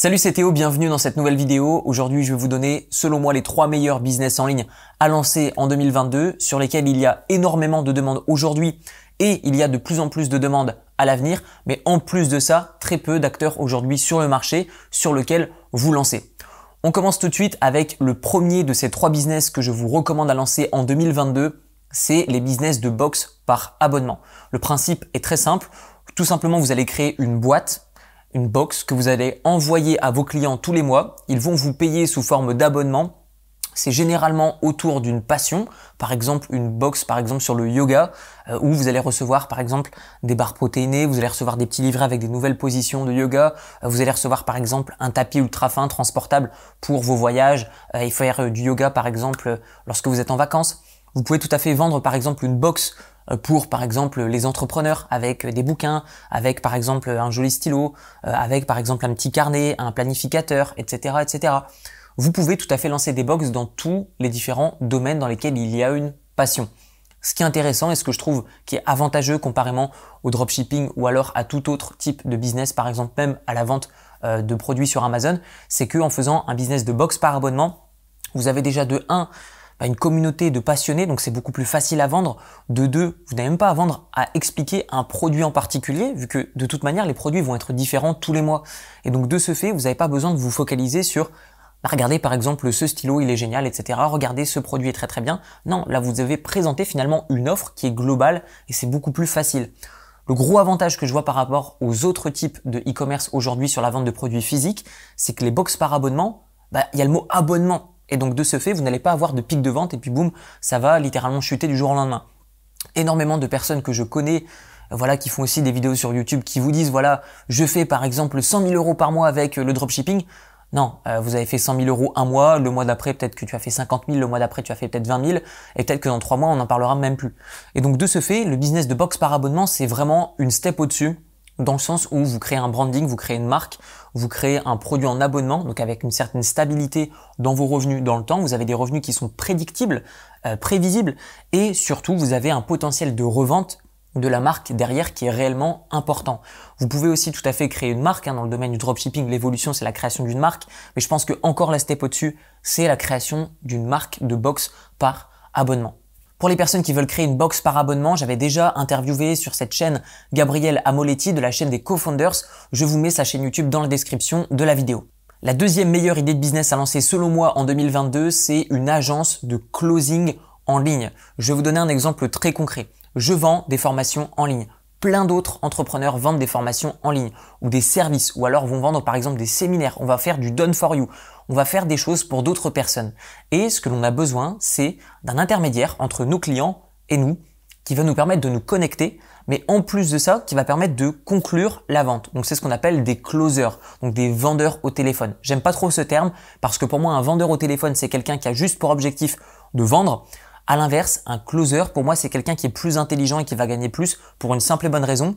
Salut c'est Théo, bienvenue dans cette nouvelle vidéo. Aujourd'hui je vais vous donner selon moi les trois meilleurs business en ligne à lancer en 2022 sur lesquels il y a énormément de demandes aujourd'hui et il y a de plus en plus de demandes à l'avenir. Mais en plus de ça, très peu d'acteurs aujourd'hui sur le marché sur lequel vous lancez. On commence tout de suite avec le premier de ces trois business que je vous recommande à lancer en 2022. C'est les business de box par abonnement. Le principe est très simple. Tout simplement, vous allez créer une boîte une box que vous allez envoyer à vos clients tous les mois. Ils vont vous payer sous forme d'abonnement. C'est généralement autour d'une passion, par exemple une box par exemple sur le yoga, euh, où vous allez recevoir par exemple des barres protéinées, vous allez recevoir des petits livrets avec des nouvelles positions de yoga, euh, vous allez recevoir par exemple un tapis ultra fin transportable pour vos voyages euh, et faire du yoga par exemple lorsque vous êtes en vacances. Vous pouvez tout à fait vendre par exemple une box euh, pour par exemple les entrepreneurs avec des bouquins, avec par exemple un joli stylo, euh, avec par exemple un petit carnet, un planificateur, etc., etc. Vous pouvez tout à fait lancer des box dans tous les différents domaines dans lesquels il y a une passion. Ce qui est intéressant et ce que je trouve qui est avantageux comparément au dropshipping ou alors à tout autre type de business, par exemple même à la vente euh, de produits sur Amazon, c'est que en faisant un business de box par abonnement, vous avez déjà de 1 une communauté de passionnés, donc c'est beaucoup plus facile à vendre. De deux, vous n'avez même pas à vendre, à expliquer un produit en particulier, vu que de toute manière, les produits vont être différents tous les mois. Et donc de ce fait, vous n'avez pas besoin de vous focaliser sur bah, regardez par exemple ce stylo, il est génial, etc. Regardez ce produit est très très bien. Non, là vous avez présenté finalement une offre qui est globale et c'est beaucoup plus facile. Le gros avantage que je vois par rapport aux autres types de e-commerce aujourd'hui sur la vente de produits physiques, c'est que les box par abonnement, bah, il y a le mot abonnement et donc de ce fait, vous n'allez pas avoir de pic de vente et puis boum, ça va littéralement chuter du jour au lendemain. Énormément de personnes que je connais, voilà, qui font aussi des vidéos sur YouTube, qui vous disent voilà, je fais par exemple 100 000 euros par mois avec le dropshipping. Non, euh, vous avez fait 100 000 euros un mois, le mois d'après peut-être que tu as fait 50 000, le mois d'après tu as fait peut-être 20 000, et peut-être que dans trois mois on n'en parlera même plus. Et donc de ce fait, le business de box par abonnement, c'est vraiment une step au-dessus dans le sens où vous créez un branding, vous créez une marque, vous créez un produit en abonnement, donc avec une certaine stabilité dans vos revenus dans le temps, vous avez des revenus qui sont prédictibles, euh, prévisibles, et surtout vous avez un potentiel de revente de la marque derrière qui est réellement important. Vous pouvez aussi tout à fait créer une marque hein, dans le domaine du dropshipping. L'évolution, c'est la création d'une marque, mais je pense que encore la step au-dessus, c'est la création d'une marque de box par abonnement. Pour les personnes qui veulent créer une box par abonnement, j'avais déjà interviewé sur cette chaîne Gabriel Amoletti de la chaîne des co-founders. Je vous mets sa chaîne YouTube dans la description de la vidéo. La deuxième meilleure idée de business à lancer selon moi en 2022, c'est une agence de closing en ligne. Je vais vous donner un exemple très concret. Je vends des formations en ligne plein d'autres entrepreneurs vendent des formations en ligne ou des services ou alors vont vendre par exemple des séminaires. On va faire du done for you. On va faire des choses pour d'autres personnes. Et ce que l'on a besoin, c'est d'un intermédiaire entre nos clients et nous qui va nous permettre de nous connecter, mais en plus de ça, qui va permettre de conclure la vente. Donc c'est ce qu'on appelle des closers, donc des vendeurs au téléphone. J'aime pas trop ce terme parce que pour moi un vendeur au téléphone, c'est quelqu'un qui a juste pour objectif de vendre. À l'inverse, un closer, pour moi, c'est quelqu'un qui est plus intelligent et qui va gagner plus pour une simple et bonne raison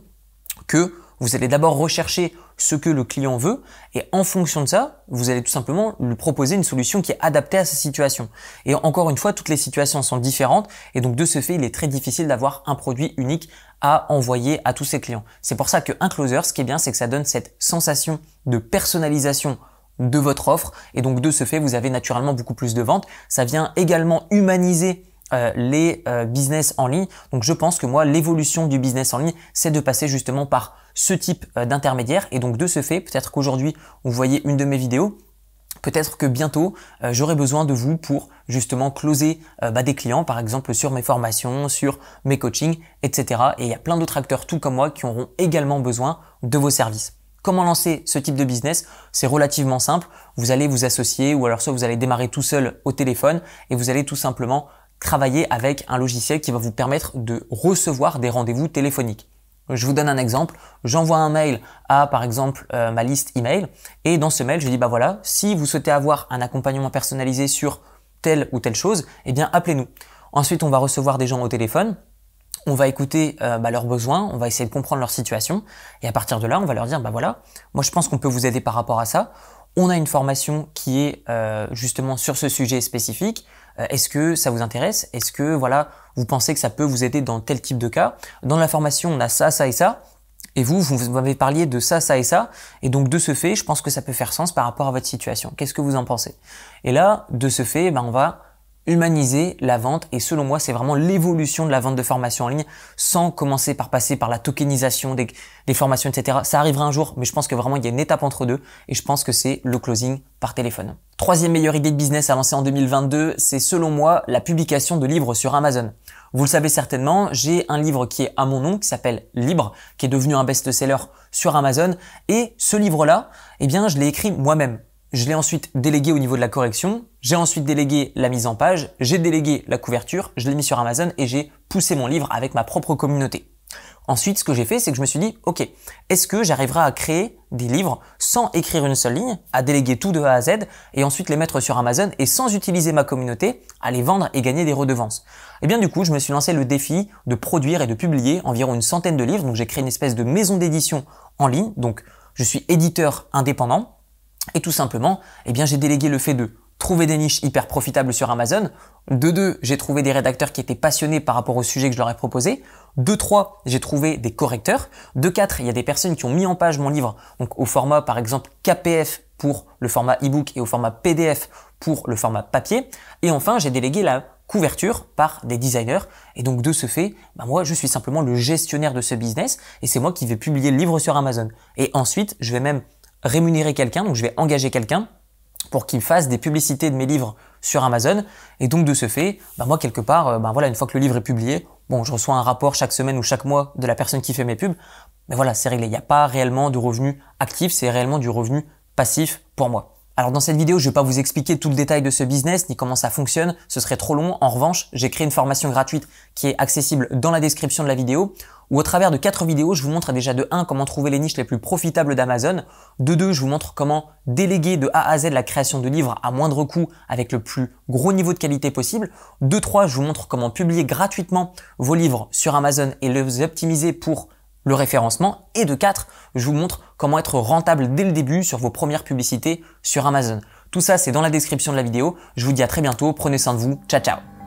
que vous allez d'abord rechercher ce que le client veut et en fonction de ça, vous allez tout simplement lui proposer une solution qui est adaptée à sa situation. Et encore une fois, toutes les situations sont différentes et donc de ce fait, il est très difficile d'avoir un produit unique à envoyer à tous ses clients. C'est pour ça qu'un closer, ce qui est bien, c'est que ça donne cette sensation de personnalisation de votre offre et donc de ce fait, vous avez naturellement beaucoup plus de ventes. Ça vient également humaniser euh, les euh, business en ligne. Donc je pense que moi, l'évolution du business en ligne, c'est de passer justement par ce type euh, d'intermédiaire. Et donc de ce fait, peut-être qu'aujourd'hui, vous voyez une de mes vidéos, Peut-être que bientôt, j'aurai besoin de vous pour justement closer bah, des clients, par exemple sur mes formations, sur mes coachings, etc. Et il y a plein d'autres acteurs, tout comme moi, qui auront également besoin de vos services. Comment lancer ce type de business? C'est relativement simple. Vous allez vous associer ou alors soit vous allez démarrer tout seul au téléphone et vous allez tout simplement travailler avec un logiciel qui va vous permettre de recevoir des rendez-vous téléphoniques. Je vous donne un exemple. J'envoie un mail à, par exemple, euh, ma liste email et dans ce mail, je dis bah voilà, si vous souhaitez avoir un accompagnement personnalisé sur telle ou telle chose, eh bien appelez-nous. Ensuite, on va recevoir des gens au téléphone. On va écouter euh, bah, leurs besoins, on va essayer de comprendre leur situation et à partir de là, on va leur dire bah voilà, moi je pense qu'on peut vous aider par rapport à ça. On a une formation qui est euh, justement sur ce sujet spécifique. Euh, est-ce que ça vous intéresse? Est-ce que voilà, vous pensez que ça peut vous aider dans tel type de cas? Dans la formation, on a ça, ça et ça. Et vous, vous m'avez parlé de ça, ça et ça. Et donc, de ce fait, je pense que ça peut faire sens par rapport à votre situation. Qu'est-ce que vous en pensez? Et là, de ce fait, ben, on va humaniser la vente et selon moi c'est vraiment l'évolution de la vente de formation en ligne sans commencer par passer par la tokenisation des, des, formations etc. Ça arrivera un jour mais je pense que vraiment il y a une étape entre deux et je pense que c'est le closing par téléphone. Troisième meilleure idée de business à lancer en 2022 c'est selon moi la publication de livres sur Amazon. Vous le savez certainement, j'ai un livre qui est à mon nom, qui s'appelle Libre, qui est devenu un best-seller sur Amazon. Et ce livre-là, eh bien, je l'ai écrit moi-même. Je l'ai ensuite délégué au niveau de la correction, j'ai ensuite délégué la mise en page, j'ai délégué la couverture, je l'ai mis sur Amazon et j'ai poussé mon livre avec ma propre communauté. Ensuite, ce que j'ai fait, c'est que je me suis dit, ok, est-ce que j'arriverai à créer des livres sans écrire une seule ligne, à déléguer tout de A à Z et ensuite les mettre sur Amazon et sans utiliser ma communauté, à les vendre et gagner des redevances Et eh bien du coup, je me suis lancé le défi de produire et de publier environ une centaine de livres. Donc j'ai créé une espèce de maison d'édition en ligne. Donc je suis éditeur indépendant et tout simplement, eh bien j'ai délégué le fait de trouver des niches hyper profitables sur Amazon. De deux, j'ai trouvé des rédacteurs qui étaient passionnés par rapport au sujet que je leur ai proposé. De trois, j'ai trouvé des correcteurs. De quatre, il y a des personnes qui ont mis en page mon livre, donc au format par exemple KPF pour le format ebook et au format PDF pour le format papier. Et enfin, j'ai délégué la couverture par des designers. Et donc de ce fait, bah moi je suis simplement le gestionnaire de ce business et c'est moi qui vais publier le livre sur Amazon. Et ensuite, je vais même rémunérer quelqu'un, donc je vais engager quelqu'un pour qu'il fasse des publicités de mes livres sur Amazon. Et donc de ce fait, bah moi quelque part, euh, bah voilà, une fois que le livre est publié, bon, je reçois un rapport chaque semaine ou chaque mois de la personne qui fait mes pubs. Mais voilà, c'est réglé. Il n'y a pas réellement de revenu actif, c'est réellement du revenu passif pour moi. Alors dans cette vidéo, je ne vais pas vous expliquer tout le détail de ce business ni comment ça fonctionne, ce serait trop long. En revanche, j'ai créé une formation gratuite qui est accessible dans la description de la vidéo où au travers de quatre vidéos, je vous montre déjà de 1 comment trouver les niches les plus profitables d'Amazon, de 2 je vous montre comment déléguer de A à Z la création de livres à moindre coût avec le plus gros niveau de qualité possible, de 3 je vous montre comment publier gratuitement vos livres sur Amazon et les optimiser pour le référencement. Et de 4, je vous montre comment être rentable dès le début sur vos premières publicités sur Amazon. Tout ça, c'est dans la description de la vidéo. Je vous dis à très bientôt. Prenez soin de vous. Ciao, ciao.